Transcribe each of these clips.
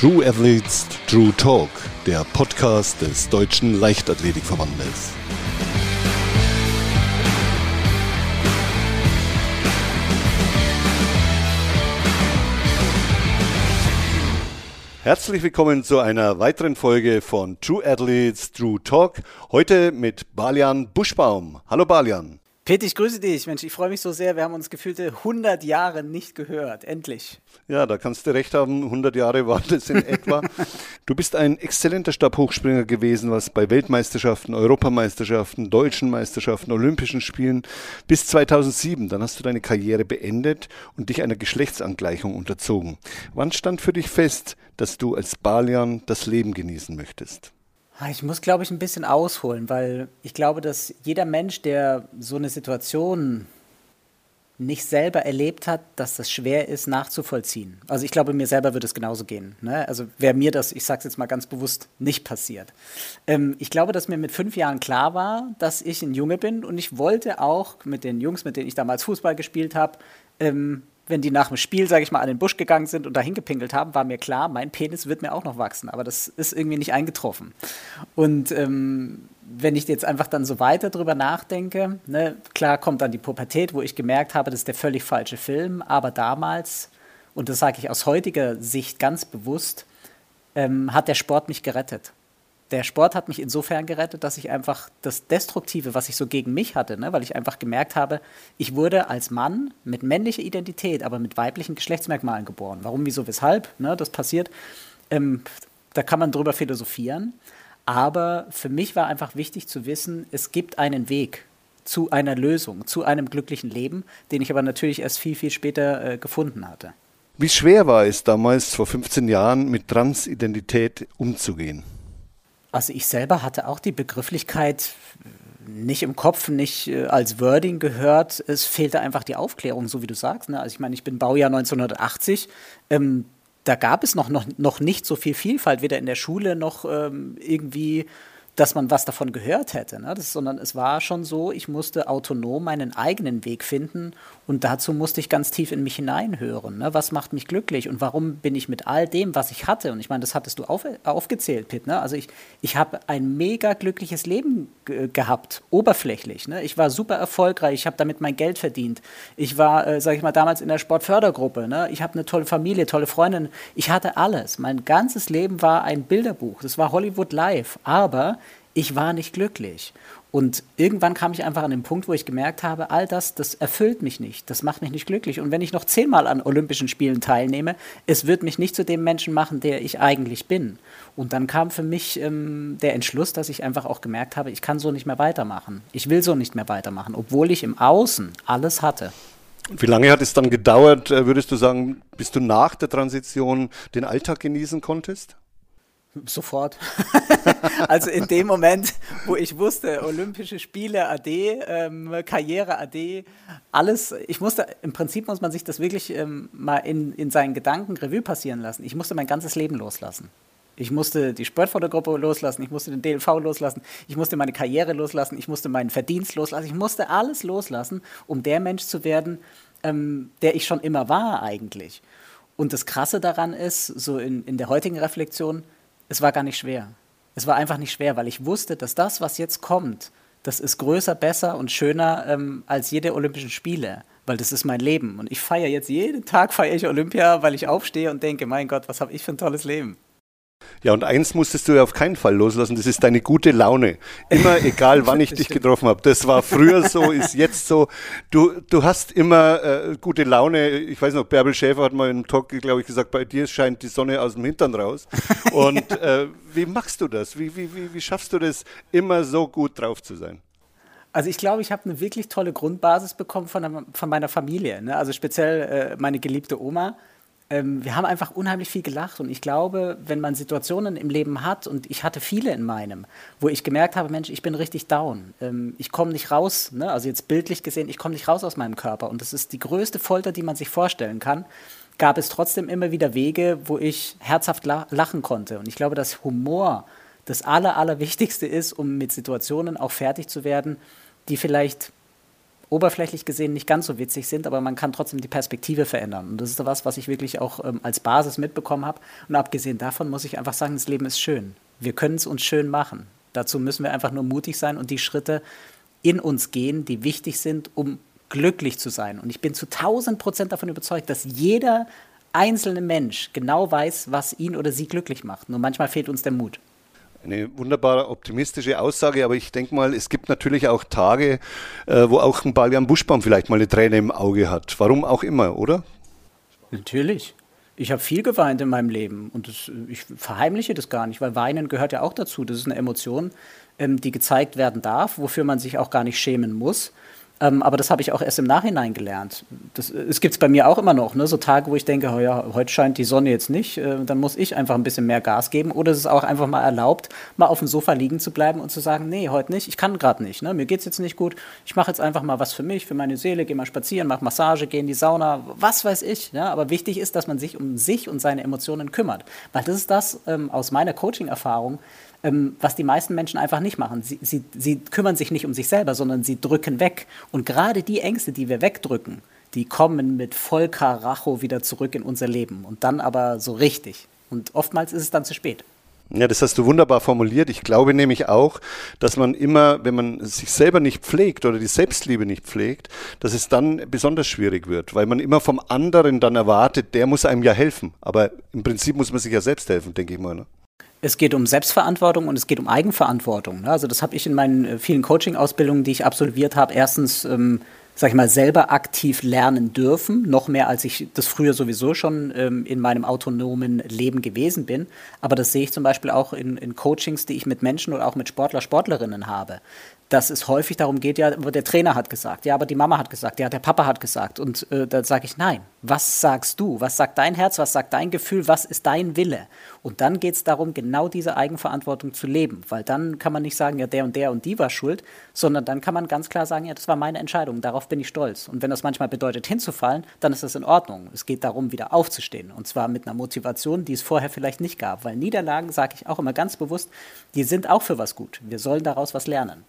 True Athletes, True Talk, der Podcast des Deutschen Leichtathletikverbandes. Herzlich willkommen zu einer weiteren Folge von True Athletes, True Talk. Heute mit Balian Buschbaum. Hallo Balian. Peter, ich grüße dich. Mensch, ich freue mich so sehr. Wir haben uns gefühlte 100 Jahre nicht gehört. Endlich. Ja, da kannst du recht haben. 100 Jahre waren das in etwa. du bist ein exzellenter Stabhochspringer gewesen, was bei Weltmeisterschaften, Europameisterschaften, deutschen Meisterschaften, Olympischen Spielen bis 2007. Dann hast du deine Karriere beendet und dich einer Geschlechtsangleichung unterzogen. Wann stand für dich fest, dass du als Balian das Leben genießen möchtest? Ah, ich muss, glaube ich, ein bisschen ausholen, weil ich glaube, dass jeder Mensch, der so eine Situation nicht selber erlebt hat, dass das schwer ist nachzuvollziehen. Also ich glaube, mir selber würde es genauso gehen. Ne? Also wäre mir das, ich sage es jetzt mal ganz bewusst, nicht passiert. Ähm, ich glaube, dass mir mit fünf Jahren klar war, dass ich ein Junge bin und ich wollte auch mit den Jungs, mit denen ich damals Fußball gespielt habe, ähm, wenn die nach dem Spiel, sage ich mal, an den Busch gegangen sind und da hingepinkelt haben, war mir klar, mein Penis wird mir auch noch wachsen. Aber das ist irgendwie nicht eingetroffen. Und ähm, wenn ich jetzt einfach dann so weiter drüber nachdenke, ne, klar kommt dann die Pubertät, wo ich gemerkt habe, das ist der völlig falsche Film. Aber damals, und das sage ich aus heutiger Sicht ganz bewusst, ähm, hat der Sport mich gerettet der Sport hat mich insofern gerettet, dass ich einfach das Destruktive, was ich so gegen mich hatte, ne, weil ich einfach gemerkt habe, ich wurde als Mann mit männlicher Identität, aber mit weiblichen Geschlechtsmerkmalen geboren. Warum, wieso, weshalb, ne, das passiert, ähm, da kann man drüber philosophieren. Aber für mich war einfach wichtig zu wissen, es gibt einen Weg zu einer Lösung, zu einem glücklichen Leben, den ich aber natürlich erst viel, viel später äh, gefunden hatte. Wie schwer war es damals, vor 15 Jahren, mit Transidentität umzugehen? Also ich selber hatte auch die Begrifflichkeit nicht im Kopf, nicht äh, als Wording gehört. Es fehlte einfach die Aufklärung, so wie du sagst. Ne? Also ich meine, ich bin Baujahr 1980. Ähm, da gab es noch, noch, noch nicht so viel Vielfalt, weder in der Schule noch ähm, irgendwie dass man was davon gehört hätte, ne? das, sondern es war schon so, ich musste autonom meinen eigenen Weg finden und dazu musste ich ganz tief in mich hineinhören. Ne? Was macht mich glücklich und warum bin ich mit all dem, was ich hatte, und ich meine, das hattest du auf, aufgezählt, Pitt, ne? also ich, ich habe ein mega glückliches Leben gehabt, oberflächlich. Ne? Ich war super erfolgreich, ich habe damit mein Geld verdient. Ich war, äh, sage ich mal, damals in der Sportfördergruppe. Ne? Ich habe eine tolle Familie, tolle Freundin. Ich hatte alles. Mein ganzes Leben war ein Bilderbuch. Das war Hollywood Live. Aber ich war nicht glücklich. Und irgendwann kam ich einfach an den Punkt, wo ich gemerkt habe, all das, das erfüllt mich nicht, das macht mich nicht glücklich. Und wenn ich noch zehnmal an Olympischen Spielen teilnehme, es wird mich nicht zu dem Menschen machen, der ich eigentlich bin. Und dann kam für mich ähm, der Entschluss, dass ich einfach auch gemerkt habe, ich kann so nicht mehr weitermachen. Ich will so nicht mehr weitermachen, obwohl ich im Außen alles hatte. Wie lange hat es dann gedauert, äh, würdest du sagen, bis du nach der Transition den Alltag genießen konntest? Sofort. also in dem Moment, wo ich wusste, Olympische Spiele AD, ähm, Karriere AD, alles, ich musste, im Prinzip muss man sich das wirklich ähm, mal in, in seinen Gedanken Revue passieren lassen. Ich musste mein ganzes Leben loslassen. Ich musste die Sportfotogruppe loslassen, ich musste den DLV loslassen, ich musste meine Karriere loslassen, ich musste meinen Verdienst loslassen, ich musste alles loslassen, um der Mensch zu werden, ähm, der ich schon immer war eigentlich. Und das Krasse daran ist, so in, in der heutigen Reflexion, es war gar nicht schwer. Es war einfach nicht schwer, weil ich wusste, dass das, was jetzt kommt, das ist größer, besser und schöner ähm, als jede Olympischen Spiele, weil das ist mein Leben. Und ich feiere jetzt jeden Tag feiere ich Olympia, weil ich aufstehe und denke, mein Gott, was habe ich für ein tolles Leben. Ja, und eins musstest du ja auf keinen Fall loslassen, das ist deine gute Laune. Immer egal, wann ich dich getroffen habe. Das war früher so, ist jetzt so. Du, du hast immer äh, gute Laune. Ich weiß noch, Bärbel Schäfer hat mal im Talk, glaube ich, gesagt, bei dir scheint die Sonne aus dem Hintern raus. Und äh, wie machst du das? Wie, wie, wie, wie schaffst du das, immer so gut drauf zu sein? Also ich glaube, ich habe eine wirklich tolle Grundbasis bekommen von, von meiner Familie. Ne? Also speziell äh, meine geliebte Oma ähm, wir haben einfach unheimlich viel gelacht. Und ich glaube, wenn man Situationen im Leben hat, und ich hatte viele in meinem, wo ich gemerkt habe, Mensch, ich bin richtig down. Ähm, ich komme nicht raus, ne? also jetzt bildlich gesehen, ich komme nicht raus aus meinem Körper. Und das ist die größte Folter, die man sich vorstellen kann. Gab es trotzdem immer wieder Wege, wo ich herzhaft lachen konnte. Und ich glaube, dass Humor das Aller, Allerwichtigste ist, um mit Situationen auch fertig zu werden, die vielleicht oberflächlich gesehen nicht ganz so witzig sind, aber man kann trotzdem die Perspektive verändern. Und das ist was, was ich wirklich auch ähm, als Basis mitbekommen habe. Und abgesehen davon muss ich einfach sagen, das Leben ist schön. Wir können es uns schön machen. Dazu müssen wir einfach nur mutig sein und die Schritte in uns gehen, die wichtig sind, um glücklich zu sein. Und ich bin zu 1000 Prozent davon überzeugt, dass jeder einzelne Mensch genau weiß, was ihn oder sie glücklich macht. Nur manchmal fehlt uns der Mut. Eine wunderbare optimistische Aussage, aber ich denke mal, es gibt natürlich auch Tage, äh, wo auch ein Balian Buschbaum vielleicht mal eine Träne im Auge hat. Warum auch immer, oder? Natürlich. Ich habe viel geweint in meinem Leben und das, ich verheimliche das gar nicht, weil Weinen gehört ja auch dazu. Das ist eine Emotion, ähm, die gezeigt werden darf, wofür man sich auch gar nicht schämen muss. Ähm, aber das habe ich auch erst im Nachhinein gelernt. Das, es gibt es bei mir auch immer noch, ne? so Tage, wo ich denke, oh ja, heute scheint die Sonne jetzt nicht, äh, dann muss ich einfach ein bisschen mehr Gas geben. Oder es ist auch einfach mal erlaubt, mal auf dem Sofa liegen zu bleiben und zu sagen, nee, heute nicht, ich kann gerade nicht, ne? mir geht es jetzt nicht gut, ich mache jetzt einfach mal was für mich, für meine Seele, gehe mal spazieren, mache Massage, gehe in die Sauna, was weiß ich. Ja? Aber wichtig ist, dass man sich um sich und seine Emotionen kümmert. Weil das ist das ähm, aus meiner Coaching-Erfahrung, ähm, was die meisten Menschen einfach nicht machen. Sie, sie, sie kümmern sich nicht um sich selber, sondern sie drücken weg. Und gerade die Ängste, die wir wegdrücken, die kommen mit Vollkaracho wieder zurück in unser Leben. Und dann aber so richtig. Und oftmals ist es dann zu spät. Ja, das hast du wunderbar formuliert. Ich glaube nämlich auch, dass man immer, wenn man sich selber nicht pflegt oder die Selbstliebe nicht pflegt, dass es dann besonders schwierig wird, weil man immer vom anderen dann erwartet, der muss einem ja helfen. Aber im Prinzip muss man sich ja selbst helfen, denke ich mal. Ne? Es geht um Selbstverantwortung und es geht um Eigenverantwortung. Ne? Also das habe ich in meinen äh, vielen Coaching-Ausbildungen, die ich absolviert habe, erstens, ähm, sag ich mal, selber aktiv lernen dürfen, noch mehr als ich das früher sowieso schon ähm, in meinem autonomen Leben gewesen bin. Aber das sehe ich zum Beispiel auch in, in Coachings, die ich mit Menschen oder auch mit Sportler, Sportlerinnen habe dass es häufig darum geht, ja, der Trainer hat gesagt, ja, aber die Mama hat gesagt, ja, der Papa hat gesagt. Und äh, da sage ich, nein, was sagst du? Was sagt dein Herz? Was sagt dein Gefühl? Was ist dein Wille? Und dann geht es darum, genau diese Eigenverantwortung zu leben. Weil dann kann man nicht sagen, ja, der und der und die war schuld, sondern dann kann man ganz klar sagen, ja, das war meine Entscheidung, darauf bin ich stolz. Und wenn das manchmal bedeutet, hinzufallen, dann ist das in Ordnung. Es geht darum, wieder aufzustehen. Und zwar mit einer Motivation, die es vorher vielleicht nicht gab. Weil Niederlagen, sage ich auch immer ganz bewusst, die sind auch für was gut. Wir sollen daraus was lernen.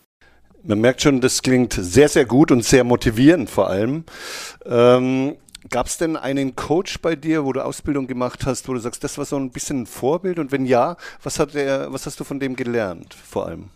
Man merkt schon, das klingt sehr, sehr gut und sehr motivierend vor allem. Ähm, Gab es denn einen Coach bei dir, wo du Ausbildung gemacht hast, wo du sagst, das war so ein bisschen ein Vorbild? Und wenn ja, was, hat der, was hast du von dem gelernt vor allem?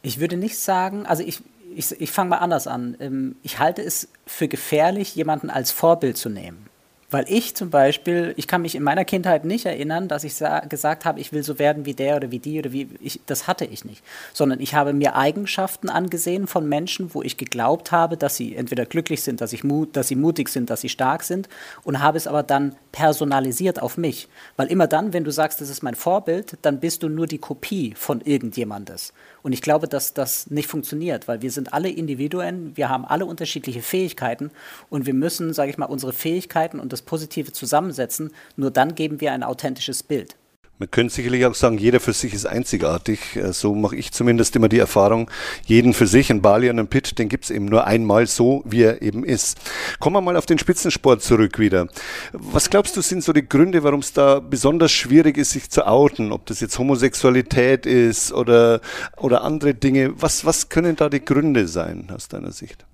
Ich würde nicht sagen, also ich, ich, ich fange mal anders an. Ähm, ich halte es für gefährlich, jemanden als Vorbild zu nehmen. Weil ich zum Beispiel, ich kann mich in meiner Kindheit nicht erinnern, dass ich gesagt habe, ich will so werden wie der oder wie die oder wie ich, das hatte ich nicht. Sondern ich habe mir Eigenschaften angesehen von Menschen, wo ich geglaubt habe, dass sie entweder glücklich sind, dass, ich mut, dass sie mutig sind, dass sie stark sind und habe es aber dann personalisiert auf mich. Weil immer dann, wenn du sagst, das ist mein Vorbild, dann bist du nur die Kopie von irgendjemandes. Und ich glaube, dass das nicht funktioniert, weil wir sind alle Individuen, wir haben alle unterschiedliche Fähigkeiten und wir müssen, sage ich mal, unsere Fähigkeiten und das Positive zusammensetzen. Nur dann geben wir ein authentisches Bild. Man könnte sicherlich auch sagen, jeder für sich ist einzigartig. Äh, so mache ich zumindest immer die Erfahrung. Jeden für sich, ein Bali und ein Pitt, den gibt es eben nur einmal so, wie er eben ist. Kommen wir mal auf den Spitzensport zurück wieder. Was glaubst du, sind so die Gründe, warum es da besonders schwierig ist, sich zu outen? Ob das jetzt Homosexualität ist oder, oder andere Dinge. Was, was können da die Gründe sein, aus deiner Sicht?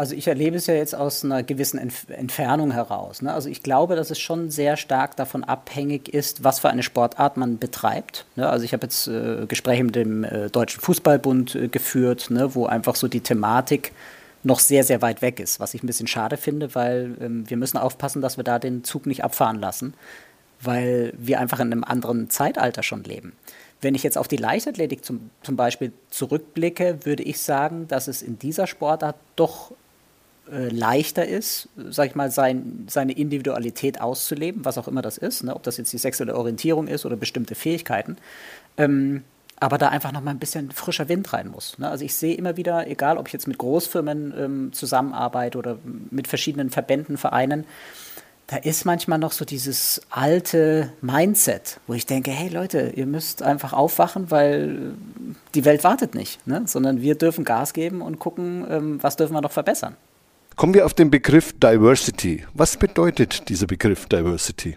Also ich erlebe es ja jetzt aus einer gewissen Entf Entfernung heraus. Ne? Also ich glaube, dass es schon sehr stark davon abhängig ist, was für eine Sportart man betreibt. Ne? Also ich habe jetzt äh, Gespräche mit dem äh, Deutschen Fußballbund äh, geführt, ne? wo einfach so die Thematik noch sehr, sehr weit weg ist, was ich ein bisschen schade finde, weil ähm, wir müssen aufpassen, dass wir da den Zug nicht abfahren lassen, weil wir einfach in einem anderen Zeitalter schon leben. Wenn ich jetzt auf die Leichtathletik zum, zum Beispiel zurückblicke, würde ich sagen, dass es in dieser Sportart doch äh, leichter ist, sag ich mal, sein, seine Individualität auszuleben, was auch immer das ist, ne? ob das jetzt die sexuelle Orientierung ist oder bestimmte Fähigkeiten. Ähm, aber da einfach noch mal ein bisschen frischer Wind rein muss. Ne? Also ich sehe immer wieder, egal ob ich jetzt mit Großfirmen ähm, zusammenarbeite oder mit verschiedenen Verbänden, Vereinen, da ist manchmal noch so dieses alte Mindset, wo ich denke, hey Leute, ihr müsst einfach aufwachen, weil die Welt wartet nicht, ne? sondern wir dürfen Gas geben und gucken, ähm, was dürfen wir noch verbessern. Kommen wir auf den Begriff Diversity. Was bedeutet dieser Begriff Diversity?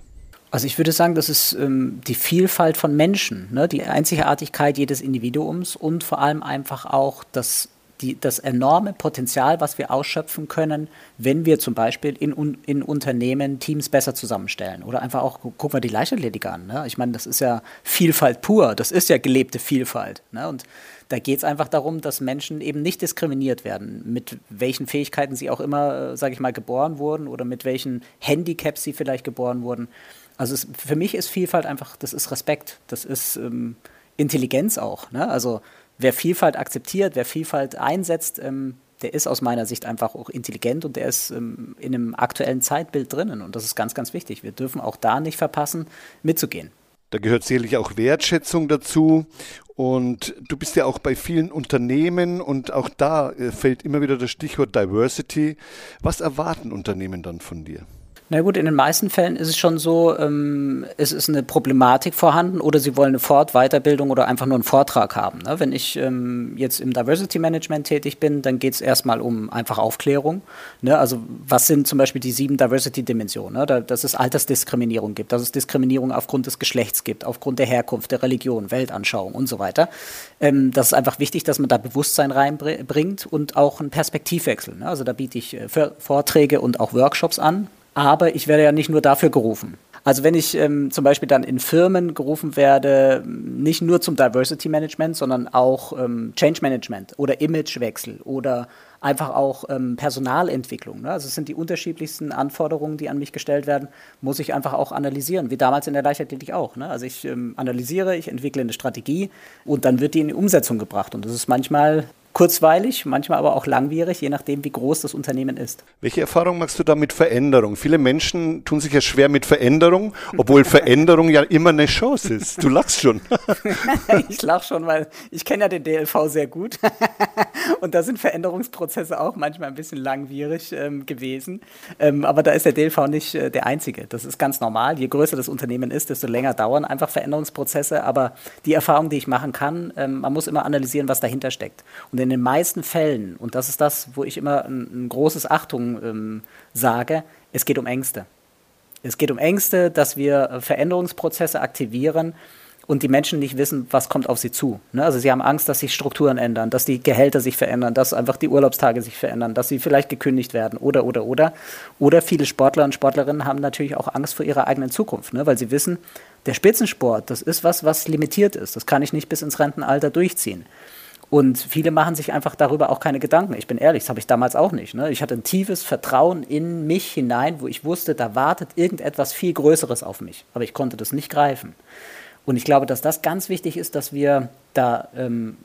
Also ich würde sagen, das ist ähm, die Vielfalt von Menschen, ne? die Einzigartigkeit jedes Individuums und vor allem einfach auch das, die, das enorme Potenzial, was wir ausschöpfen können, wenn wir zum Beispiel in, in Unternehmen Teams besser zusammenstellen. Oder einfach auch, gucken wir die Leichtathletik an. Ne? Ich meine, das ist ja Vielfalt pur, das ist ja gelebte Vielfalt. Ne? Und da geht es einfach darum, dass Menschen eben nicht diskriminiert werden, mit welchen Fähigkeiten sie auch immer, äh, sage ich mal, geboren wurden oder mit welchen Handicaps sie vielleicht geboren wurden. Also es, für mich ist Vielfalt einfach, das ist Respekt, das ist ähm, Intelligenz auch. Ne? Also wer Vielfalt akzeptiert, wer Vielfalt einsetzt, ähm, der ist aus meiner Sicht einfach auch intelligent und der ist ähm, in einem aktuellen Zeitbild drinnen. Und das ist ganz, ganz wichtig. Wir dürfen auch da nicht verpassen, mitzugehen. Da gehört sicherlich auch Wertschätzung dazu. Und du bist ja auch bei vielen Unternehmen und auch da äh, fällt immer wieder das Stichwort Diversity. Was erwarten Unternehmen dann von dir? Na gut, in den meisten Fällen ist es schon so, ähm, es ist eine Problematik vorhanden oder sie wollen eine Fort-, Weiterbildung oder einfach nur einen Vortrag haben. Ne? Wenn ich ähm, jetzt im Diversity Management tätig bin, dann geht es erstmal um einfach Aufklärung. Ne? Also was sind zum Beispiel die sieben Diversity-Dimensionen? Ne? Da, dass es Altersdiskriminierung gibt, dass es Diskriminierung aufgrund des Geschlechts gibt, aufgrund der Herkunft, der Religion, Weltanschauung und so weiter. Ähm, das ist einfach wichtig, dass man da Bewusstsein reinbringt und auch einen Perspektivwechsel. Ne? Also da biete ich äh, Vorträge und auch Workshops an aber ich werde ja nicht nur dafür gerufen. Also wenn ich ähm, zum Beispiel dann in Firmen gerufen werde, nicht nur zum Diversity Management, sondern auch ähm, Change Management oder Imagewechsel oder einfach auch ähm, Personalentwicklung. Ne? Also es sind die unterschiedlichsten Anforderungen, die an mich gestellt werden, muss ich einfach auch analysieren, wie damals in der Leichtathletik auch. Ne? Also ich ähm, analysiere, ich entwickle eine Strategie und dann wird die in die Umsetzung gebracht. Und das ist manchmal kurzweilig, manchmal aber auch langwierig, je nachdem, wie groß das Unternehmen ist. Welche Erfahrung machst du da mit Veränderung? Viele Menschen tun sich ja schwer mit Veränderung, obwohl Veränderung ja immer eine Chance ist. Du lachst schon. ich lach schon, weil ich kenne ja den DLV sehr gut. Und da sind Veränderungsprozesse auch manchmal ein bisschen langwierig ähm, gewesen. Ähm, aber da ist der DLV nicht äh, der einzige. Das ist ganz normal. Je größer das Unternehmen ist, desto länger dauern einfach Veränderungsprozesse. Aber die Erfahrung, die ich machen kann, ähm, man muss immer analysieren, was dahinter steckt. Und in den meisten Fällen, und das ist das, wo ich immer ein, ein großes Achtung ähm, sage, es geht um Ängste. Es geht um Ängste, dass wir äh, Veränderungsprozesse aktivieren und die Menschen nicht wissen, was kommt auf sie zu. Ne? Also sie haben Angst, dass sich Strukturen ändern, dass die Gehälter sich verändern, dass einfach die Urlaubstage sich verändern, dass sie vielleicht gekündigt werden oder, oder, oder. Oder viele Sportler und Sportlerinnen haben natürlich auch Angst vor ihrer eigenen Zukunft, ne? weil sie wissen, der Spitzensport, das ist was, was limitiert ist. Das kann ich nicht bis ins Rentenalter durchziehen. Und viele machen sich einfach darüber auch keine Gedanken. Ich bin ehrlich, das habe ich damals auch nicht. Ne? Ich hatte ein tiefes Vertrauen in mich hinein, wo ich wusste, da wartet irgendetwas viel Größeres auf mich. Aber ich konnte das nicht greifen. Und ich glaube, dass das ganz wichtig ist, dass wir da ähm,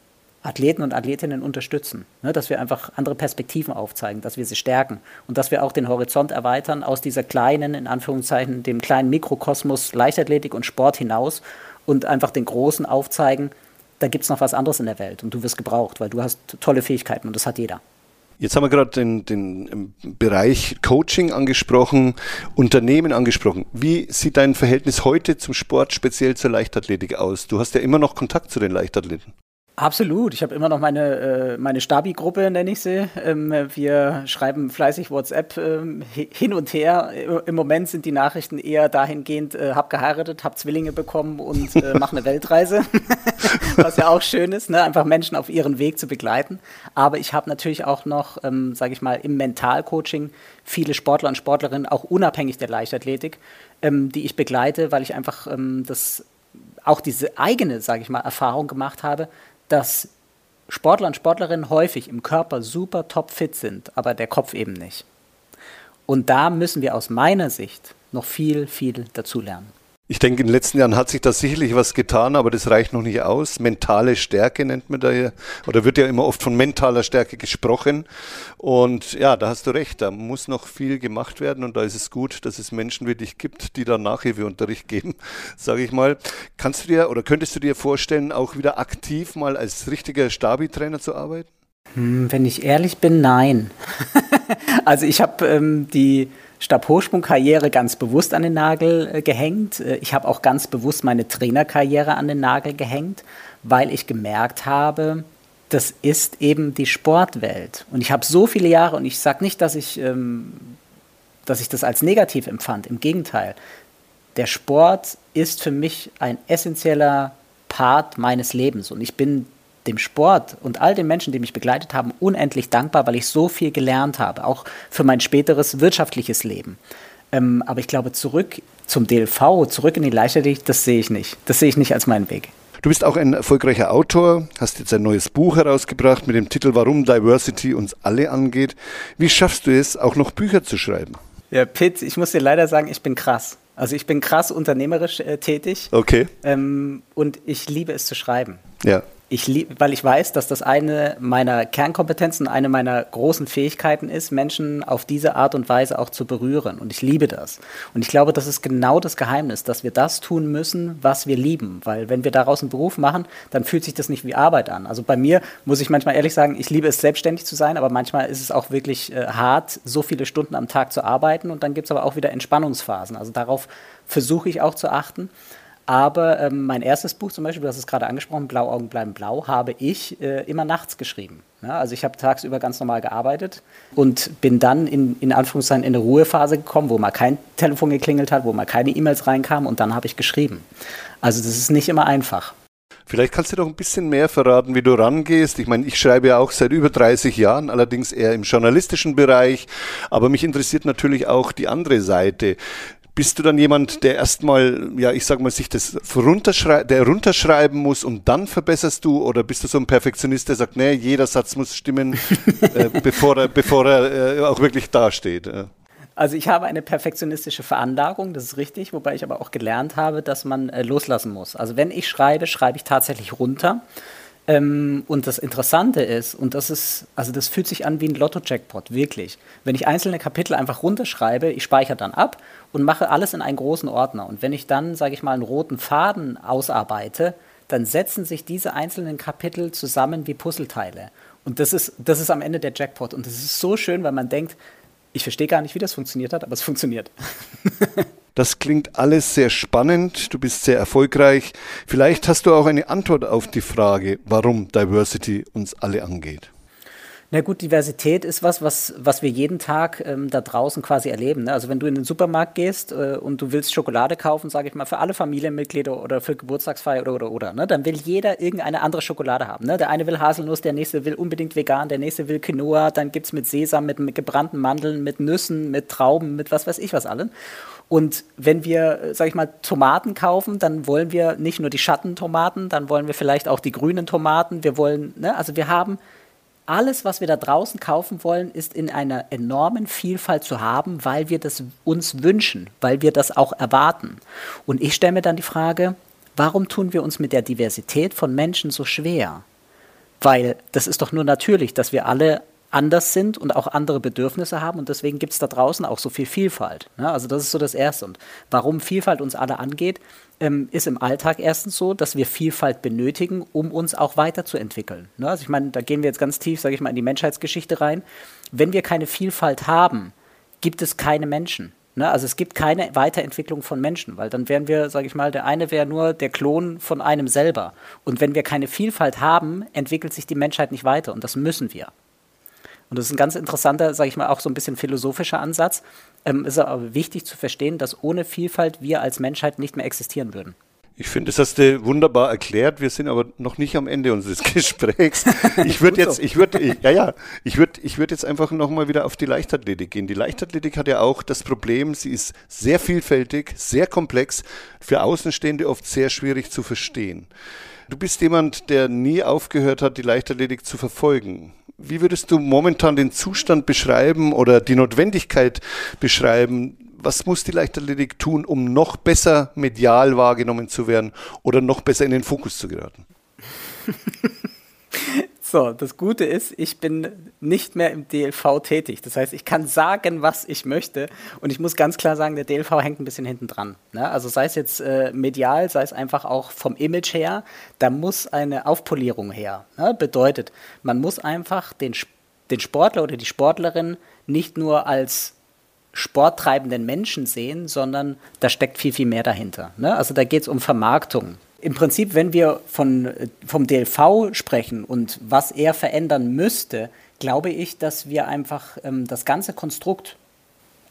Athleten und Athletinnen unterstützen, ne? dass wir einfach andere Perspektiven aufzeigen, dass wir sie stärken und dass wir auch den Horizont erweitern aus dieser kleinen, in Anführungszeichen, dem kleinen Mikrokosmos Leichtathletik und Sport hinaus und einfach den großen aufzeigen, da gibt es noch was anderes in der Welt und du wirst gebraucht, weil du hast tolle Fähigkeiten und das hat jeder. Jetzt haben wir gerade den, den Bereich Coaching angesprochen, Unternehmen angesprochen. Wie sieht dein Verhältnis heute zum Sport, speziell zur Leichtathletik aus? Du hast ja immer noch Kontakt zu den Leichtathleten. Absolut. Ich habe immer noch meine, äh, meine Stabi-Gruppe, nenne ich sie. Ähm, wir schreiben fleißig WhatsApp ähm, hin und her. Im Moment sind die Nachrichten eher dahingehend, äh, hab geheiratet, hab Zwillinge bekommen und äh, mach eine Weltreise. Was ja auch schön ist, ne? einfach Menschen auf ihren Weg zu begleiten. Aber ich habe natürlich auch noch, ähm, sage ich mal, im Mentalcoaching viele Sportler und Sportlerinnen, auch unabhängig der Leichtathletik, die ich begleite, weil ich einfach das auch diese eigene, sage ich mal, Erfahrung gemacht habe, dass Sportler und Sportlerinnen häufig im Körper super topfit sind, aber der Kopf eben nicht. Und da müssen wir aus meiner Sicht noch viel, viel dazulernen. Ich denke, in den letzten Jahren hat sich da sicherlich was getan, aber das reicht noch nicht aus. Mentale Stärke nennt man da ja, oder wird ja immer oft von mentaler Stärke gesprochen. Und ja, da hast du recht, da muss noch viel gemacht werden und da ist es gut, dass es Menschen wie dich gibt, die da Nachhilfeunterricht geben, sage ich mal. Kannst du dir oder könntest du dir vorstellen, auch wieder aktiv mal als richtiger Stabi-Trainer zu arbeiten? Hm, wenn ich ehrlich bin, nein. also ich habe ähm, die Stabhochsprung-Karriere ganz bewusst an den Nagel äh, gehängt. Äh, ich habe auch ganz bewusst meine Trainerkarriere an den Nagel gehängt, weil ich gemerkt habe, das ist eben die Sportwelt. Und ich habe so viele Jahre, und ich sage nicht, dass ich, ähm, dass ich das als negativ empfand, im Gegenteil. Der Sport ist für mich ein essentieller Part meines Lebens und ich bin dem Sport und all den Menschen, die mich begleitet haben, unendlich dankbar, weil ich so viel gelernt habe, auch für mein späteres wirtschaftliches Leben. Ähm, aber ich glaube, zurück zum DLV, zurück in die Leichtathletik, das sehe ich nicht. Das sehe ich nicht als meinen Weg. Du bist auch ein erfolgreicher Autor, hast jetzt ein neues Buch herausgebracht mit dem Titel Warum Diversity uns alle angeht. Wie schaffst du es, auch noch Bücher zu schreiben? Ja, Pitt, ich muss dir leider sagen, ich bin krass. Also ich bin krass unternehmerisch äh, tätig. Okay. Ähm, und ich liebe es zu schreiben. Ja ich lieb, weil ich weiß, dass das eine meiner Kernkompetenzen, eine meiner großen Fähigkeiten ist, Menschen auf diese Art und Weise auch zu berühren. Und ich liebe das. Und ich glaube, das ist genau das Geheimnis, dass wir das tun müssen, was wir lieben. Weil wenn wir daraus einen Beruf machen, dann fühlt sich das nicht wie Arbeit an. Also bei mir muss ich manchmal ehrlich sagen, ich liebe es, selbstständig zu sein, aber manchmal ist es auch wirklich äh, hart, so viele Stunden am Tag zu arbeiten. Und dann gibt es aber auch wieder Entspannungsphasen. Also darauf versuche ich auch zu achten. Aber ähm, mein erstes Buch zum Beispiel, du hast es gerade angesprochen, Blauaugen bleiben blau, habe ich äh, immer nachts geschrieben. Ja, also ich habe tagsüber ganz normal gearbeitet und bin dann in, in Anführungszeichen in eine Ruhephase gekommen, wo mal kein Telefon geklingelt hat, wo mal keine E-Mails reinkamen und dann habe ich geschrieben. Also das ist nicht immer einfach. Vielleicht kannst du doch ein bisschen mehr verraten, wie du rangehst. Ich meine, ich schreibe ja auch seit über 30 Jahren, allerdings eher im journalistischen Bereich. Aber mich interessiert natürlich auch die andere Seite. Bist du dann jemand, der erstmal, ja, ich sag mal, sich das runterschrei der runterschreiben muss und dann verbesserst du? Oder bist du so ein Perfektionist, der sagt, nee, jeder Satz muss stimmen, äh, bevor er, bevor er äh, auch wirklich dasteht? Also ich habe eine perfektionistische Veranlagung, das ist richtig, wobei ich aber auch gelernt habe, dass man äh, loslassen muss. Also wenn ich schreibe, schreibe ich tatsächlich runter. Ähm, und das Interessante ist, und das ist, also das fühlt sich an wie ein Lotto-Jackpot, wirklich. Wenn ich einzelne Kapitel einfach runterschreibe, ich speichere dann ab und mache alles in einen großen Ordner. Und wenn ich dann, sage ich mal, einen roten Faden ausarbeite, dann setzen sich diese einzelnen Kapitel zusammen wie Puzzleteile. Und das ist, das ist am Ende der Jackpot. Und das ist so schön, weil man denkt, ich verstehe gar nicht, wie das funktioniert hat, aber es funktioniert. Das klingt alles sehr spannend. Du bist sehr erfolgreich. Vielleicht hast du auch eine Antwort auf die Frage, warum Diversity uns alle angeht. Na gut, Diversität ist was, was, was wir jeden Tag ähm, da draußen quasi erleben. Ne? Also wenn du in den Supermarkt gehst äh, und du willst Schokolade kaufen, sage ich mal, für alle Familienmitglieder oder für Geburtstagsfeier oder oder oder, ne? dann will jeder irgendeine andere Schokolade haben. Ne? Der eine will Haselnuss, der nächste will unbedingt vegan, der nächste will Quinoa, dann gibt es mit Sesam, mit, mit gebrannten Mandeln, mit Nüssen, mit Trauben, mit was weiß ich was allen. Und wenn wir, äh, sag ich mal, Tomaten kaufen, dann wollen wir nicht nur die Schattentomaten, dann wollen wir vielleicht auch die grünen Tomaten. Wir wollen, ne, also wir haben alles, was wir da draußen kaufen wollen, ist in einer enormen Vielfalt zu haben, weil wir das uns wünschen, weil wir das auch erwarten. Und ich stelle mir dann die Frage, warum tun wir uns mit der Diversität von Menschen so schwer? Weil das ist doch nur natürlich, dass wir alle anders sind und auch andere Bedürfnisse haben und deswegen gibt es da draußen auch so viel Vielfalt. Ne? Also das ist so das Erste. Und warum Vielfalt uns alle angeht, ähm, ist im Alltag erstens so, dass wir Vielfalt benötigen, um uns auch weiterzuentwickeln. Ne? Also ich meine, da gehen wir jetzt ganz tief, sage ich mal, in die Menschheitsgeschichte rein. Wenn wir keine Vielfalt haben, gibt es keine Menschen. Ne? Also es gibt keine Weiterentwicklung von Menschen, weil dann wären wir, sage ich mal, der eine wäre nur der Klon von einem selber. Und wenn wir keine Vielfalt haben, entwickelt sich die Menschheit nicht weiter und das müssen wir. Und das ist ein ganz interessanter, sage ich mal, auch so ein bisschen philosophischer Ansatz. Ähm, ist aber wichtig zu verstehen, dass ohne Vielfalt wir als Menschheit nicht mehr existieren würden. Ich finde, das hast du wunderbar erklärt. Wir sind aber noch nicht am Ende unseres Gesprächs. Ich würde jetzt, ich würde, ja, ja, ich würde, ich würde jetzt einfach nochmal wieder auf die Leichtathletik gehen. Die Leichtathletik hat ja auch das Problem, sie ist sehr vielfältig, sehr komplex, für Außenstehende oft sehr schwierig zu verstehen. Du bist jemand, der nie aufgehört hat, die Leichtathletik zu verfolgen. Wie würdest du momentan den Zustand beschreiben oder die Notwendigkeit beschreiben? Was muss die Leichtathletik tun, um noch besser medial wahrgenommen zu werden oder noch besser in den Fokus zu geraten? So, das Gute ist, ich bin nicht mehr im DLV tätig. Das heißt, ich kann sagen, was ich möchte. Und ich muss ganz klar sagen, der DLV hängt ein bisschen hinten dran. Ne? Also sei es jetzt äh, medial, sei es einfach auch vom Image her, da muss eine Aufpolierung her. Ne? Bedeutet, man muss einfach den, den Sportler oder die Sportlerin nicht nur als sporttreibenden Menschen sehen, sondern da steckt viel, viel mehr dahinter. Ne? Also da geht es um Vermarktung, im Prinzip, wenn wir von, vom DLV sprechen und was er verändern müsste, glaube ich, dass wir einfach ähm, das ganze Konstrukt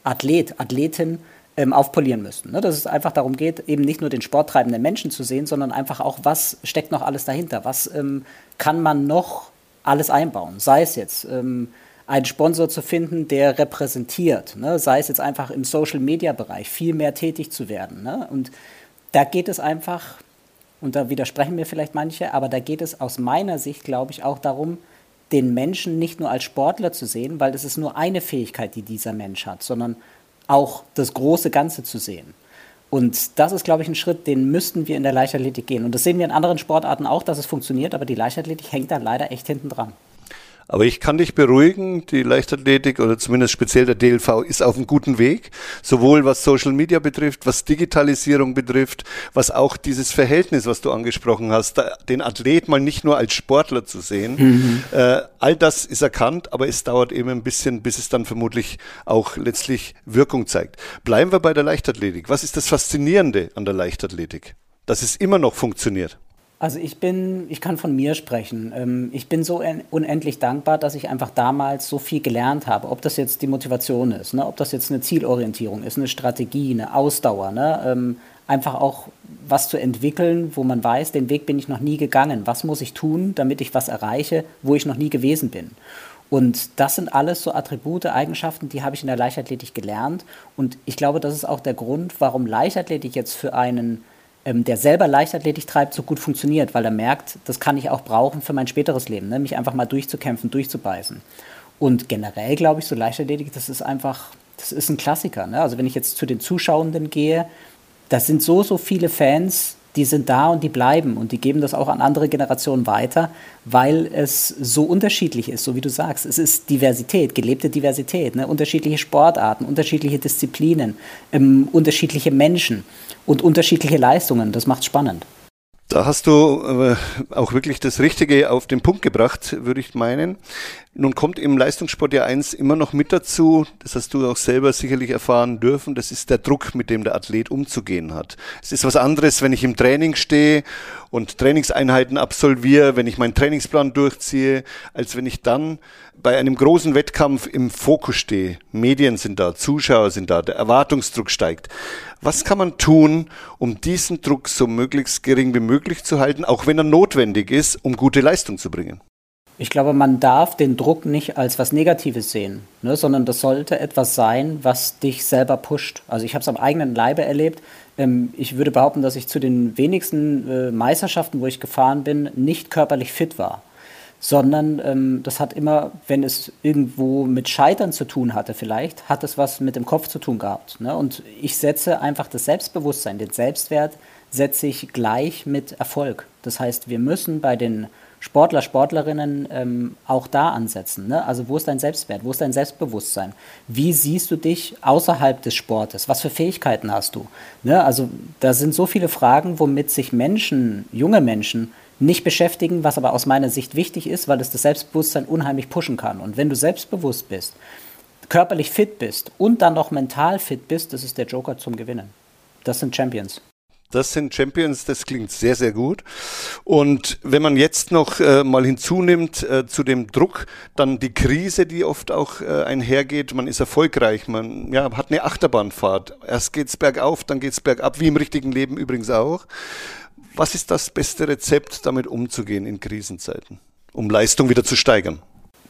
Athlet, Athletin ähm, aufpolieren müssten. Ne? Dass es einfach darum geht, eben nicht nur den sporttreibenden Menschen zu sehen, sondern einfach auch, was steckt noch alles dahinter? Was ähm, kann man noch alles einbauen? Sei es jetzt ähm, einen Sponsor zu finden, der repräsentiert, ne? sei es jetzt einfach im Social-Media-Bereich viel mehr tätig zu werden. Ne? Und da geht es einfach, und da widersprechen mir vielleicht manche, aber da geht es aus meiner Sicht, glaube ich, auch darum, den Menschen nicht nur als Sportler zu sehen, weil das ist nur eine Fähigkeit, die dieser Mensch hat, sondern auch das große Ganze zu sehen. Und das ist, glaube ich, ein Schritt, den müssten wir in der Leichtathletik gehen. Und das sehen wir in anderen Sportarten auch, dass es funktioniert, aber die Leichtathletik hängt da leider echt hinten dran. Aber ich kann dich beruhigen, die Leichtathletik oder zumindest speziell der DLV ist auf einem guten Weg, sowohl was Social Media betrifft, was Digitalisierung betrifft, was auch dieses Verhältnis, was du angesprochen hast, den Athlet mal nicht nur als Sportler zu sehen. Mhm. Äh, all das ist erkannt, aber es dauert eben ein bisschen, bis es dann vermutlich auch letztlich Wirkung zeigt. Bleiben wir bei der Leichtathletik. Was ist das Faszinierende an der Leichtathletik? Dass es immer noch funktioniert. Also ich bin, ich kann von mir sprechen. Ähm, ich bin so unendlich dankbar, dass ich einfach damals so viel gelernt habe. Ob das jetzt die Motivation ist, ne? ob das jetzt eine Zielorientierung ist, eine Strategie, eine Ausdauer. Ne? Ähm, einfach auch was zu entwickeln, wo man weiß, den Weg bin ich noch nie gegangen. Was muss ich tun, damit ich was erreiche, wo ich noch nie gewesen bin? Und das sind alles so Attribute, Eigenschaften, die habe ich in der Leichtathletik gelernt. Und ich glaube, das ist auch der Grund, warum Leichtathletik jetzt für einen der selber Leichtathletik treibt, so gut funktioniert, weil er merkt, das kann ich auch brauchen für mein späteres Leben, ne? mich einfach mal durchzukämpfen, durchzubeißen. Und generell glaube ich, so Leichtathletik, das ist einfach, das ist ein Klassiker. Ne? Also wenn ich jetzt zu den Zuschauenden gehe, das sind so, so viele Fans, die sind da und die bleiben und die geben das auch an andere Generationen weiter, weil es so unterschiedlich ist, so wie du sagst. Es ist Diversität, gelebte Diversität, ne? unterschiedliche Sportarten, unterschiedliche Disziplinen, ähm, unterschiedliche Menschen und unterschiedliche Leistungen. Das macht spannend. Da hast du äh, auch wirklich das Richtige auf den Punkt gebracht, würde ich meinen. Nun kommt im Leistungssport ja eins immer noch mit dazu, das hast du auch selber sicherlich erfahren dürfen, das ist der Druck, mit dem der Athlet umzugehen hat. Es ist was anderes, wenn ich im Training stehe und Trainingseinheiten absolviere, wenn ich meinen Trainingsplan durchziehe, als wenn ich dann bei einem großen Wettkampf im Fokus stehe. Medien sind da, Zuschauer sind da, der Erwartungsdruck steigt. Was kann man tun, um diesen Druck so möglichst gering wie möglich zu halten, auch wenn er notwendig ist, um gute Leistung zu bringen? Ich glaube, man darf den Druck nicht als was Negatives sehen, ne, sondern das sollte etwas sein, was dich selber pusht. Also ich habe es am eigenen Leibe erlebt. Ähm, ich würde behaupten, dass ich zu den wenigsten äh, Meisterschaften, wo ich gefahren bin, nicht körperlich fit war sondern ähm, das hat immer, wenn es irgendwo mit Scheitern zu tun hatte vielleicht, hat es was mit dem Kopf zu tun gehabt. Ne? Und ich setze einfach das Selbstbewusstsein, den Selbstwert setze ich gleich mit Erfolg. Das heißt, wir müssen bei den Sportler, Sportlerinnen ähm, auch da ansetzen. Ne? Also wo ist dein Selbstwert, wo ist dein Selbstbewusstsein? Wie siehst du dich außerhalb des Sportes? Was für Fähigkeiten hast du? Ne? Also da sind so viele Fragen, womit sich Menschen, junge Menschen, nicht beschäftigen, was aber aus meiner Sicht wichtig ist, weil es das Selbstbewusstsein unheimlich pushen kann. Und wenn du selbstbewusst bist, körperlich fit bist und dann noch mental fit bist, das ist der Joker zum Gewinnen. Das sind Champions. Das sind Champions, das klingt sehr, sehr gut. Und wenn man jetzt noch äh, mal hinzunimmt äh, zu dem Druck, dann die Krise, die oft auch äh, einhergeht, man ist erfolgreich, man ja, hat eine Achterbahnfahrt. Erst geht's bergauf, dann geht's bergab, wie im richtigen Leben übrigens auch. Was ist das beste Rezept, damit umzugehen in Krisenzeiten, um Leistung wieder zu steigern?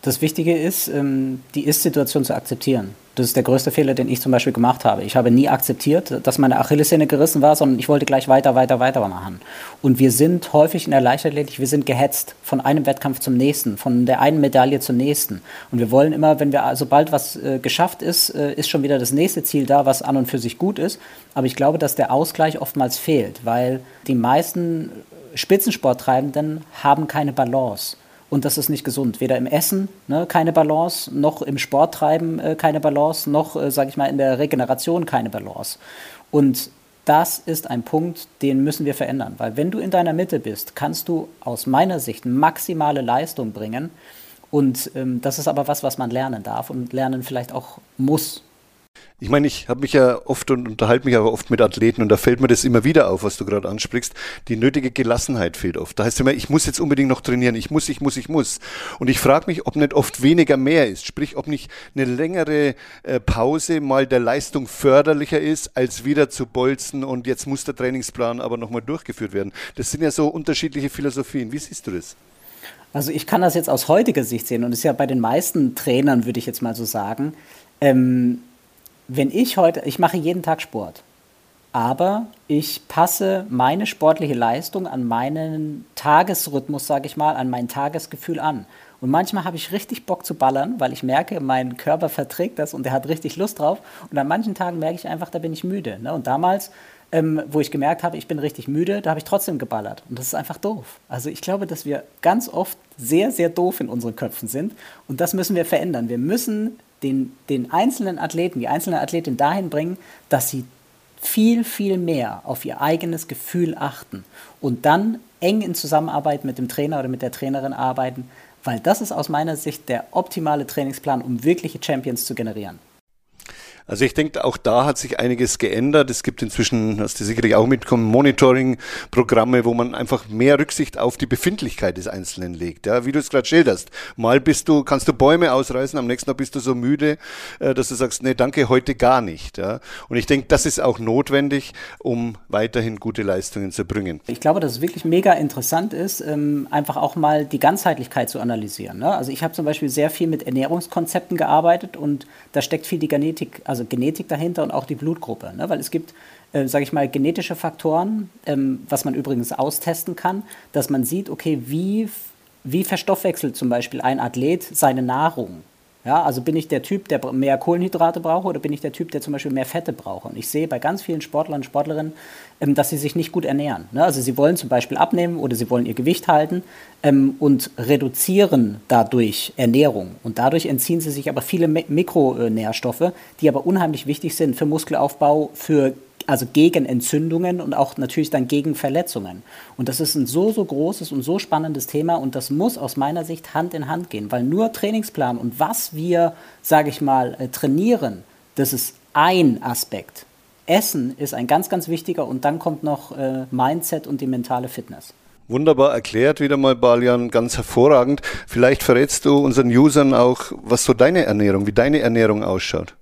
Das Wichtige ist, ähm, die Ist-Situation zu akzeptieren. Das ist der größte Fehler, den ich zum Beispiel gemacht habe. Ich habe nie akzeptiert, dass meine Achillessehne gerissen war, sondern ich wollte gleich weiter, weiter, weiter machen. Und wir sind häufig in der Leichtathletik, wir sind gehetzt von einem Wettkampf zum nächsten, von der einen Medaille zur nächsten. Und wir wollen immer, wenn wir, sobald was äh, geschafft ist, äh, ist schon wieder das nächste Ziel da, was an und für sich gut ist. Aber ich glaube, dass der Ausgleich oftmals fehlt, weil die meisten Spitzensporttreibenden haben keine Balance und das ist nicht gesund. Weder im Essen ne, keine Balance, noch im Sporttreiben äh, keine Balance, noch, äh, sage ich mal, in der Regeneration keine Balance. Und das ist ein Punkt, den müssen wir verändern, weil wenn du in deiner Mitte bist, kannst du aus meiner Sicht maximale Leistung bringen. Und ähm, das ist aber was, was man lernen darf und lernen vielleicht auch muss. Ich meine, ich habe mich ja oft und unterhalte mich aber oft mit Athleten und da fällt mir das immer wieder auf, was du gerade ansprichst. Die nötige Gelassenheit fehlt oft. Da heißt es immer, ich muss jetzt unbedingt noch trainieren, ich muss, ich muss, ich muss. Und ich frage mich, ob nicht oft weniger mehr ist. Sprich, ob nicht eine längere äh, Pause mal der Leistung förderlicher ist, als wieder zu bolzen und jetzt muss der Trainingsplan aber nochmal durchgeführt werden. Das sind ja so unterschiedliche Philosophien. Wie siehst du das? Also ich kann das jetzt aus heutiger Sicht sehen und ist ja bei den meisten Trainern, würde ich jetzt mal so sagen. Ähm, wenn ich heute, ich mache jeden Tag Sport, aber ich passe meine sportliche Leistung an meinen Tagesrhythmus, sage ich mal, an mein Tagesgefühl an. Und manchmal habe ich richtig Bock zu ballern, weil ich merke, mein Körper verträgt das und er hat richtig Lust drauf. Und an manchen Tagen merke ich einfach, da bin ich müde. Ne? Und damals, ähm, wo ich gemerkt habe, ich bin richtig müde, da habe ich trotzdem geballert. Und das ist einfach doof. Also ich glaube, dass wir ganz oft sehr, sehr doof in unseren Köpfen sind. Und das müssen wir verändern. Wir müssen den, den einzelnen Athleten, die einzelne Athletin dahin bringen, dass sie viel, viel mehr auf ihr eigenes Gefühl achten und dann eng in Zusammenarbeit mit dem Trainer oder mit der Trainerin arbeiten, weil das ist aus meiner Sicht der optimale Trainingsplan, um wirkliche Champions zu generieren. Also ich denke, auch da hat sich einiges geändert. Es gibt inzwischen, hast du sicherlich auch mitbekommen, Monitoring-Programme, wo man einfach mehr Rücksicht auf die Befindlichkeit des Einzelnen legt. Ja, wie du es gerade schilderst. Mal bist du, kannst du Bäume ausreißen, am nächsten Tag bist du so müde, äh, dass du sagst, nee, danke, heute gar nicht. Ja. Und ich denke, das ist auch notwendig, um weiterhin gute Leistungen zu bringen. Ich glaube, dass es wirklich mega interessant ist, ähm, einfach auch mal die Ganzheitlichkeit zu analysieren. Ne? Also ich habe zum Beispiel sehr viel mit Ernährungskonzepten gearbeitet und da steckt viel die Genetik, also also Genetik dahinter und auch die Blutgruppe. Ne? Weil es gibt, äh, sage ich mal, genetische Faktoren, ähm, was man übrigens austesten kann, dass man sieht, okay, wie, wie verstoffwechselt zum Beispiel ein Athlet seine Nahrung. Ja, also bin ich der Typ, der mehr Kohlenhydrate braucht oder bin ich der Typ, der zum Beispiel mehr Fette braucht? Und ich sehe bei ganz vielen Sportlern und Sportlerinnen, ähm, dass sie sich nicht gut ernähren. Ne? Also sie wollen zum Beispiel abnehmen oder sie wollen ihr Gewicht halten ähm, und reduzieren dadurch Ernährung. Und dadurch entziehen sie sich aber viele Mikronährstoffe, die aber unheimlich wichtig sind für Muskelaufbau, für also gegen Entzündungen und auch natürlich dann gegen Verletzungen. Und das ist ein so, so großes und so spannendes Thema und das muss aus meiner Sicht Hand in Hand gehen, weil nur Trainingsplan und was wir, sage ich mal, äh, trainieren, das ist ein Aspekt. Essen ist ein ganz, ganz wichtiger und dann kommt noch äh, Mindset und die mentale Fitness. Wunderbar erklärt wieder mal, Balian, ganz hervorragend. Vielleicht verrätst du unseren Usern auch, was so deine Ernährung, wie deine Ernährung ausschaut.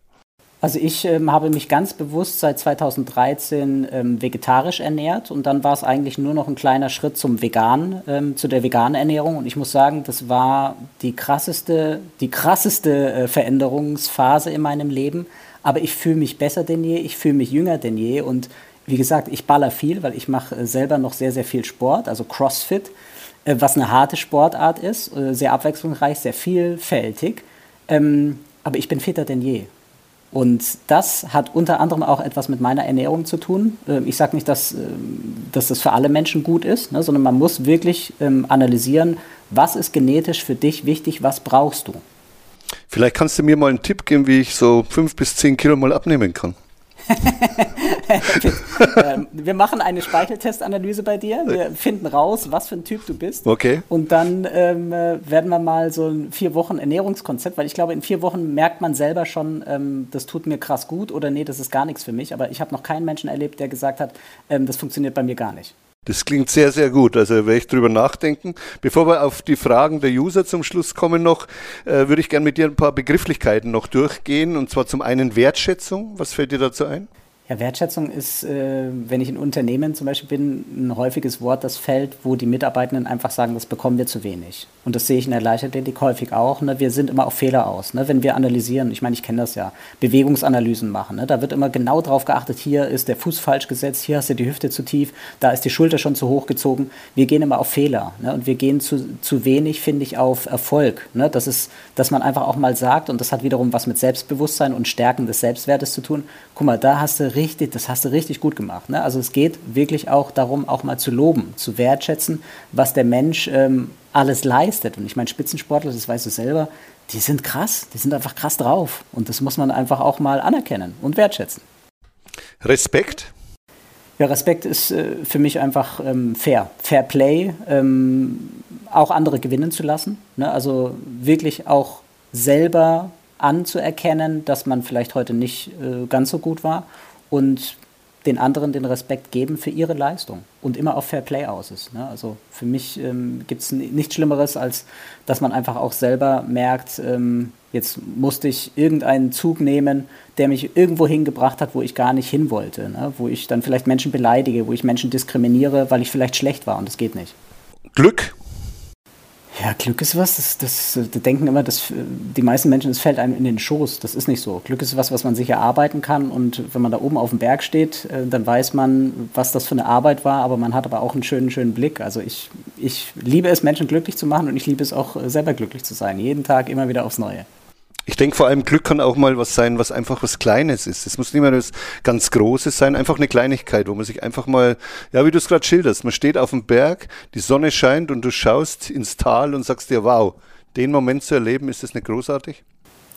Also ich ähm, habe mich ganz bewusst seit 2013 ähm, vegetarisch ernährt und dann war es eigentlich nur noch ein kleiner Schritt zum Vegan, ähm, zu der veganen Ernährung und ich muss sagen, das war die krasseste, die krasseste äh, Veränderungsphase in meinem Leben. Aber ich fühle mich besser denn je, ich fühle mich jünger denn je und wie gesagt, ich baller viel, weil ich mache äh, selber noch sehr, sehr viel Sport, also CrossFit, äh, was eine harte Sportart ist, äh, sehr abwechslungsreich, sehr vielfältig. Ähm, aber ich bin fitter denn je. Und das hat unter anderem auch etwas mit meiner Ernährung zu tun. Ähm, ich sage nicht, dass, ähm, dass das für alle Menschen gut ist, ne, sondern man muss wirklich ähm, analysieren, was ist genetisch für dich wichtig, was brauchst du. Vielleicht kannst du mir mal einen Tipp geben, wie ich so fünf bis zehn Kilo mal abnehmen kann. Ähm, wir machen eine Speicheltestanalyse bei dir. Wir finden raus, was für ein Typ du bist. Okay. Und dann ähm, äh, werden wir mal so ein vier Wochen Ernährungskonzept, weil ich glaube, in vier Wochen merkt man selber schon, ähm, das tut mir krass gut oder nee, das ist gar nichts für mich. Aber ich habe noch keinen Menschen erlebt, der gesagt hat, ähm, das funktioniert bei mir gar nicht. Das klingt sehr, sehr gut. Also werde ich drüber nachdenken. Bevor wir auf die Fragen der User zum Schluss kommen noch, äh, würde ich gerne mit dir ein paar Begrifflichkeiten noch durchgehen. Und zwar zum einen Wertschätzung. Was fällt dir dazu ein? Ja, Wertschätzung ist, äh, wenn ich in Unternehmen zum Beispiel bin, ein häufiges Wort, das fällt, wo die Mitarbeitenden einfach sagen, das bekommen wir zu wenig. Und das sehe ich in der Leichtathletik häufig auch. Ne? Wir sind immer auf Fehler aus. Ne? Wenn wir analysieren, ich meine, ich kenne das ja, Bewegungsanalysen machen. Ne? Da wird immer genau darauf geachtet, hier ist der Fuß falsch gesetzt, hier hast du die Hüfte zu tief, da ist die Schulter schon zu hoch gezogen. Wir gehen immer auf Fehler. Und wir gehen zu, zu wenig, finde ich, auf Erfolg. Das ist, dass man einfach auch mal sagt, und das hat wiederum was mit Selbstbewusstsein und Stärken des Selbstwertes zu tun. Guck mal, da hast du richtig, das hast du richtig gut gemacht. Ne? Also es geht wirklich auch darum, auch mal zu loben, zu wertschätzen, was der Mensch ähm, alles leistet. Und ich meine, Spitzensportler, das weißt du selber, die sind krass, die sind einfach krass drauf. Und das muss man einfach auch mal anerkennen und wertschätzen. Respekt? Ja, Respekt ist äh, für mich einfach ähm, fair. Fair Play, ähm, auch andere gewinnen zu lassen. Ne? Also wirklich auch selber anzuerkennen, dass man vielleicht heute nicht äh, ganz so gut war und den anderen den Respekt geben für ihre Leistung und immer auf Fair Play aus ist. Ne? Also für mich ähm, gibt es nichts Schlimmeres, als dass man einfach auch selber merkt, ähm, jetzt musste ich irgendeinen Zug nehmen, der mich irgendwo hingebracht hat, wo ich gar nicht hin wollte, ne? wo ich dann vielleicht Menschen beleidige, wo ich Menschen diskriminiere, weil ich vielleicht schlecht war und das geht nicht. Glück ja, Glück ist was, das, das, das denken immer, dass die meisten Menschen, es fällt einem in den Schoß. Das ist nicht so. Glück ist was, was man sich erarbeiten kann und wenn man da oben auf dem Berg steht, äh, dann weiß man, was das für eine Arbeit war, aber man hat aber auch einen schönen, schönen Blick. Also ich, ich liebe es, Menschen glücklich zu machen und ich liebe es auch, äh, selber glücklich zu sein. Jeden Tag immer wieder aufs Neue. Ich denke vor allem, Glück kann auch mal was sein, was einfach was Kleines ist. Es muss nicht mehr was ganz Großes sein, einfach eine Kleinigkeit, wo man sich einfach mal, ja, wie du es gerade schilderst, man steht auf dem Berg, die Sonne scheint und du schaust ins Tal und sagst dir, wow, den Moment zu erleben, ist das nicht großartig?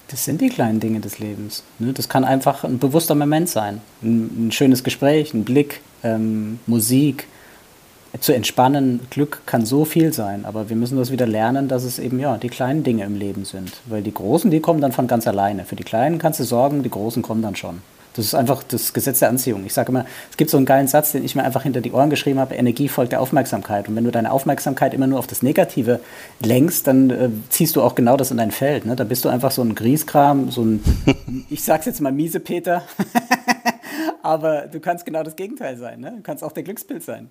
Das sind die kleinen Dinge des Lebens. Ne? Das kann einfach ein bewusster Moment sein. Ein, ein schönes Gespräch, ein Blick, ähm, Musik, zu entspannen, Glück kann so viel sein, aber wir müssen das wieder lernen, dass es eben ja die kleinen Dinge im Leben sind. Weil die großen, die kommen dann von ganz alleine. Für die kleinen kannst du sorgen, die großen kommen dann schon. Das ist einfach das Gesetz der Anziehung. Ich sage immer, es gibt so einen geilen Satz, den ich mir einfach hinter die Ohren geschrieben habe, Energie folgt der Aufmerksamkeit. Und wenn du deine Aufmerksamkeit immer nur auf das Negative lenkst, dann äh, ziehst du auch genau das in dein Feld. Ne? Da bist du einfach so ein Grieskram, so ein, ich sag's jetzt mal miese Peter, aber du kannst genau das Gegenteil sein. Ne? Du kannst auch der Glückspilz sein.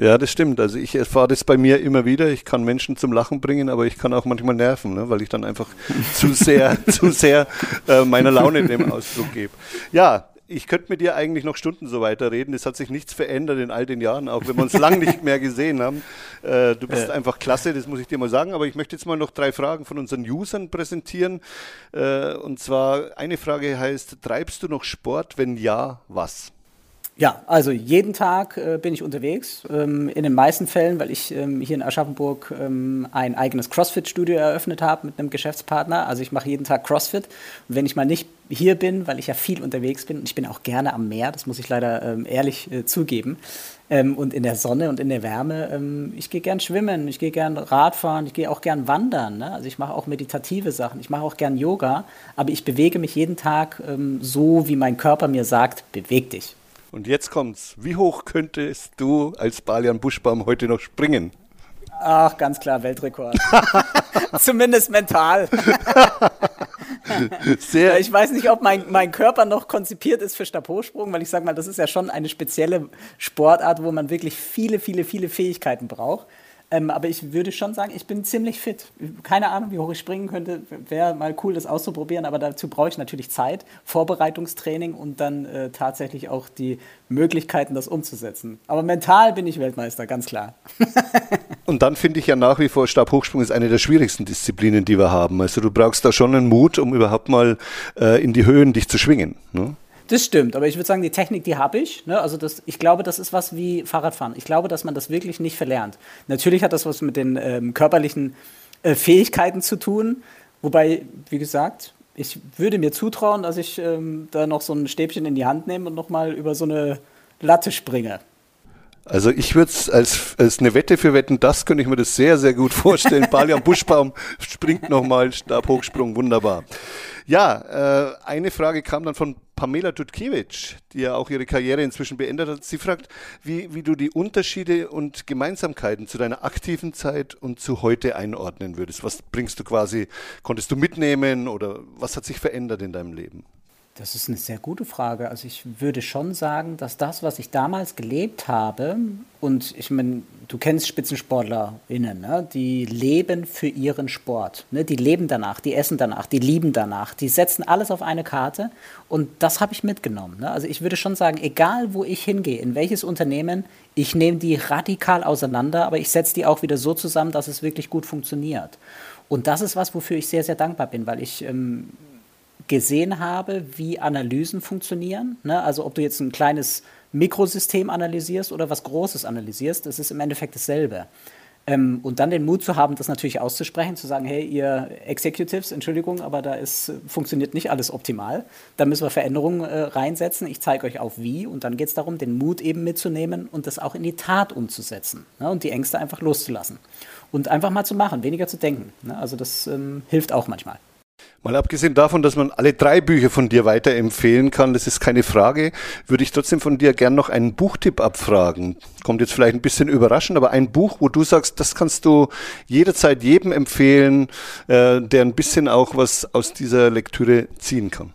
Ja, das stimmt. Also ich erfahre das bei mir immer wieder. Ich kann Menschen zum Lachen bringen, aber ich kann auch manchmal nerven, ne? weil ich dann einfach zu sehr, zu sehr äh, meiner Laune dem Ausdruck gebe. Ja, ich könnte mit dir eigentlich noch Stunden so weiterreden. Es hat sich nichts verändert in all den Jahren, auch wenn wir uns lang nicht mehr gesehen haben. Äh, du bist äh. einfach klasse, das muss ich dir mal sagen. Aber ich möchte jetzt mal noch drei Fragen von unseren Usern präsentieren. Äh, und zwar eine Frage heißt, treibst du noch Sport? Wenn ja, was? Ja, also jeden Tag äh, bin ich unterwegs. Ähm, in den meisten Fällen, weil ich ähm, hier in Aschaffenburg ähm, ein eigenes CrossFit-Studio eröffnet habe mit einem Geschäftspartner. Also ich mache jeden Tag CrossFit. Und wenn ich mal nicht hier bin, weil ich ja viel unterwegs bin, und ich bin auch gerne am Meer, das muss ich leider ähm, ehrlich äh, zugeben, ähm, und in der Sonne und in der Wärme, ähm, ich gehe gern schwimmen, ich gehe gern Radfahren, ich gehe auch gern wandern. Ne? Also ich mache auch meditative Sachen, ich mache auch gern Yoga, aber ich bewege mich jeden Tag so, wie mein Körper mir sagt, beweg dich. Und jetzt kommt's. Wie hoch könntest du als Balian Buschbaum heute noch springen? Ach, ganz klar, Weltrekord. Zumindest mental. Sehr. Ich weiß nicht, ob mein, mein Körper noch konzipiert ist für Stabhochsprung, weil ich sage mal, das ist ja schon eine spezielle Sportart, wo man wirklich viele, viele, viele Fähigkeiten braucht. Ähm, aber ich würde schon sagen, ich bin ziemlich fit. Keine Ahnung, wie hoch ich springen könnte. Wäre mal cool, das auszuprobieren, aber dazu brauche ich natürlich Zeit, Vorbereitungstraining und dann äh, tatsächlich auch die Möglichkeiten, das umzusetzen. Aber mental bin ich Weltmeister, ganz klar. und dann finde ich ja nach wie vor, Stabhochsprung ist eine der schwierigsten Disziplinen, die wir haben. Also du brauchst da schon einen Mut, um überhaupt mal äh, in die Höhen dich zu schwingen. Ne? Das stimmt, aber ich würde sagen, die Technik, die habe ich. Ne? Also das, ich glaube, das ist was wie Fahrradfahren. Ich glaube, dass man das wirklich nicht verlernt. Natürlich hat das was mit den ähm, körperlichen äh, Fähigkeiten zu tun. Wobei, wie gesagt, ich würde mir zutrauen, dass ich ähm, da noch so ein Stäbchen in die Hand nehme und nochmal über so eine Latte springe. Also ich würde es als, als eine Wette für Wetten, das könnte ich mir das sehr, sehr gut vorstellen. Balian Buschbaum springt nochmal, Stabhochsprung, wunderbar. Ja, äh, eine Frage kam dann von Pamela Dudkiewicz, die ja auch ihre Karriere inzwischen beendet hat. Sie fragt, wie, wie du die Unterschiede und Gemeinsamkeiten zu deiner aktiven Zeit und zu heute einordnen würdest. Was bringst du quasi, konntest du mitnehmen oder was hat sich verändert in deinem Leben? Das ist eine sehr gute Frage. Also ich würde schon sagen, dass das, was ich damals gelebt habe, und ich meine, du kennst SpitzensportlerInnen, ne? die leben für ihren Sport. Ne? Die leben danach, die essen danach, die lieben danach, die setzen alles auf eine Karte und das habe ich mitgenommen. Ne? Also ich würde schon sagen, egal wo ich hingehe, in welches Unternehmen, ich nehme die radikal auseinander, aber ich setze die auch wieder so zusammen, dass es wirklich gut funktioniert. Und das ist was, wofür ich sehr, sehr dankbar bin, weil ich ähm, gesehen habe, wie Analysen funktionieren. Ne? Also ob du jetzt ein kleines Mikrosystem analysierst oder was Großes analysierst, das ist im Endeffekt dasselbe. Ähm, und dann den Mut zu haben, das natürlich auszusprechen, zu sagen, hey, ihr Executives, Entschuldigung, aber da ist, funktioniert nicht alles optimal. Da müssen wir Veränderungen äh, reinsetzen. Ich zeige euch auf wie. Und dann geht es darum, den Mut eben mitzunehmen und das auch in die Tat umzusetzen. Ne? Und die Ängste einfach loszulassen. Und einfach mal zu machen, weniger zu denken. Ne? Also das ähm, hilft auch manchmal. Mal abgesehen davon, dass man alle drei Bücher von dir weiterempfehlen kann, das ist keine Frage, würde ich trotzdem von dir gern noch einen Buchtipp abfragen. Kommt jetzt vielleicht ein bisschen überraschend, aber ein Buch, wo du sagst, das kannst du jederzeit jedem empfehlen, äh, der ein bisschen auch was aus dieser Lektüre ziehen kann.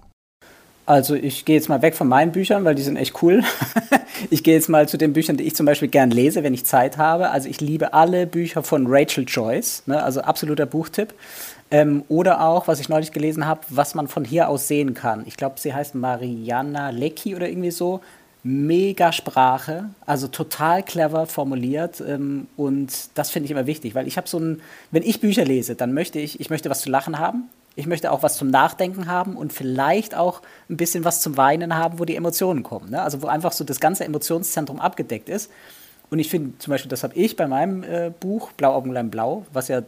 Also ich gehe jetzt mal weg von meinen Büchern, weil die sind echt cool. ich gehe jetzt mal zu den Büchern, die ich zum Beispiel gern lese, wenn ich Zeit habe. Also ich liebe alle Bücher von Rachel Joyce, ne? also absoluter Buchtipp. Ähm, oder auch, was ich neulich gelesen habe, was man von hier aus sehen kann. Ich glaube, sie heißt Mariana Lecki oder irgendwie so. Mega Sprache, also total clever formuliert ähm, und das finde ich immer wichtig, weil ich habe so ein, wenn ich Bücher lese, dann möchte ich, ich möchte was zu lachen haben, ich möchte auch was zum Nachdenken haben und vielleicht auch ein bisschen was zum Weinen haben, wo die Emotionen kommen. Ne? Also wo einfach so das ganze Emotionszentrum abgedeckt ist. Und ich finde zum Beispiel, das habe ich bei meinem äh, Buch Blauaugenlein Blau, was ja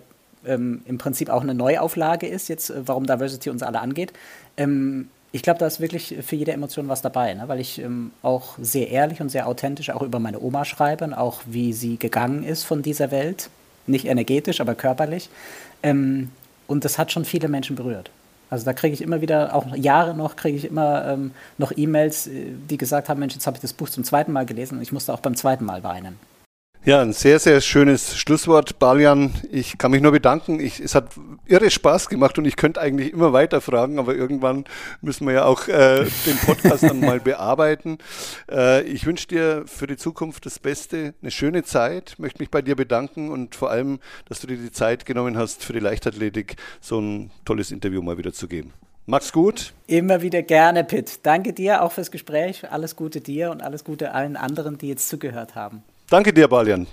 ähm, im Prinzip auch eine Neuauflage ist, jetzt, äh, warum Diversity uns alle angeht. Ähm, ich glaube, da ist wirklich für jede Emotion was dabei, ne? weil ich ähm, auch sehr ehrlich und sehr authentisch auch über meine Oma schreibe und auch wie sie gegangen ist von dieser Welt. Nicht energetisch, aber körperlich. Ähm, und das hat schon viele Menschen berührt. Also da kriege ich immer wieder, auch Jahre noch, kriege ich immer ähm, noch E-Mails, äh, die gesagt haben, Mensch, jetzt habe ich das Buch zum zweiten Mal gelesen und ich musste auch beim zweiten Mal weinen. Ja, ein sehr, sehr schönes Schlusswort, Balian. Ich kann mich nur bedanken. Ich, es hat irre Spaß gemacht und ich könnte eigentlich immer weiter fragen, aber irgendwann müssen wir ja auch äh, den Podcast dann mal bearbeiten. Äh, ich wünsche dir für die Zukunft das Beste, eine schöne Zeit, möchte mich bei dir bedanken und vor allem, dass du dir die Zeit genommen hast, für die Leichtathletik so ein tolles Interview mal wieder zu geben. Mach's gut. Immer wieder gerne, Pitt. Danke dir auch fürs Gespräch. Alles Gute dir und alles Gute allen anderen, die jetzt zugehört haben. Danke dir, Balian.